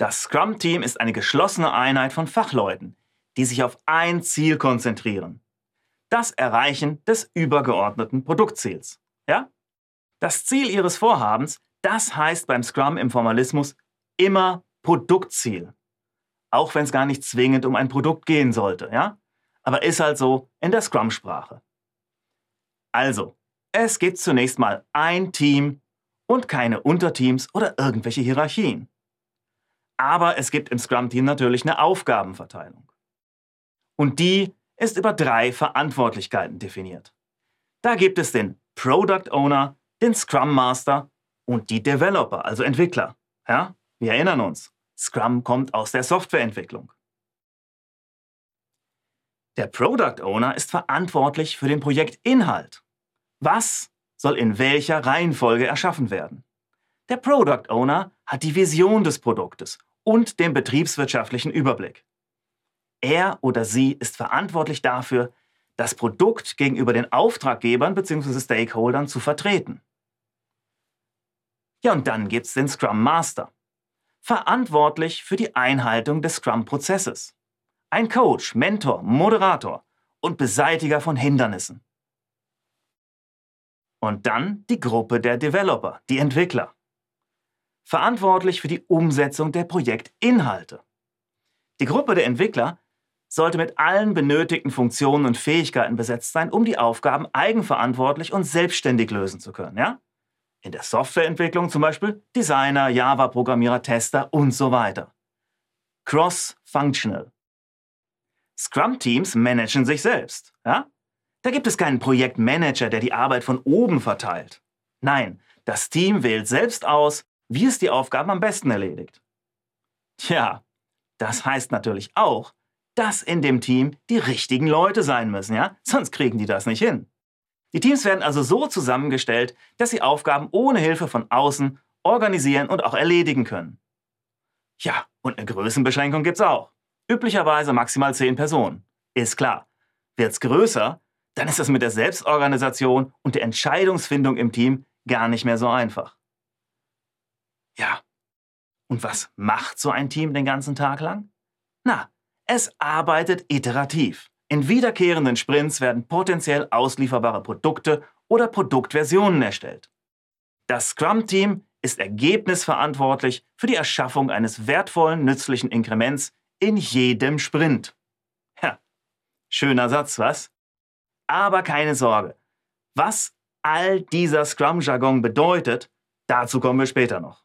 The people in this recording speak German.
Das Scrum-Team ist eine geschlossene Einheit von Fachleuten, die sich auf ein Ziel konzentrieren. Das Erreichen des übergeordneten Produktziels. Ja? Das Ziel Ihres Vorhabens, das heißt beim Scrum im Formalismus immer Produktziel. Auch wenn es gar nicht zwingend um ein Produkt gehen sollte, ja? Aber ist halt so in der Scrum-Sprache. Also, es gibt zunächst mal ein Team und keine Unterteams oder irgendwelche Hierarchien. Aber es gibt im Scrum-Team natürlich eine Aufgabenverteilung. Und die ist über drei Verantwortlichkeiten definiert. Da gibt es den Product Owner, den Scrum Master und die Developer, also Entwickler. Ja, wir erinnern uns, Scrum kommt aus der Softwareentwicklung. Der Product Owner ist verantwortlich für den Projektinhalt. Was soll in welcher Reihenfolge erschaffen werden? Der Product Owner hat die Vision des Produktes und den betriebswirtschaftlichen Überblick. Er oder sie ist verantwortlich dafür, das Produkt gegenüber den Auftraggebern bzw. Stakeholdern zu vertreten. Ja, und dann gibt es den Scrum Master, verantwortlich für die Einhaltung des Scrum-Prozesses. Ein Coach, Mentor, Moderator und Beseitiger von Hindernissen. Und dann die Gruppe der Developer, die Entwickler. Verantwortlich für die Umsetzung der Projektinhalte. Die Gruppe der Entwickler sollte mit allen benötigten Funktionen und Fähigkeiten besetzt sein, um die Aufgaben eigenverantwortlich und selbstständig lösen zu können. Ja? In der Softwareentwicklung zum Beispiel Designer, Java-Programmierer, Tester und so weiter. Cross-functional. Scrum-Teams managen sich selbst. Ja? Da gibt es keinen Projektmanager, der die Arbeit von oben verteilt. Nein, das Team wählt selbst aus, wie es die Aufgaben am besten erledigt. Tja, das heißt natürlich auch, dass in dem Team die richtigen Leute sein müssen, ja? Sonst kriegen die das nicht hin. Die Teams werden also so zusammengestellt, dass sie Aufgaben ohne Hilfe von außen organisieren und auch erledigen können. Ja, und eine Größenbeschränkung gibt's auch. Üblicherweise maximal 10 Personen. Ist klar. Wird's größer, dann ist das mit der Selbstorganisation und der Entscheidungsfindung im Team gar nicht mehr so einfach. Ja. Und was macht so ein Team den ganzen Tag lang? Na, es arbeitet iterativ. In wiederkehrenden Sprints werden potenziell auslieferbare Produkte oder Produktversionen erstellt. Das Scrum-Team ist ergebnisverantwortlich für die Erschaffung eines wertvollen, nützlichen Inkrements in jedem Sprint. Ja, schöner Satz, was? Aber keine Sorge. Was all dieser Scrum-Jargon bedeutet, dazu kommen wir später noch.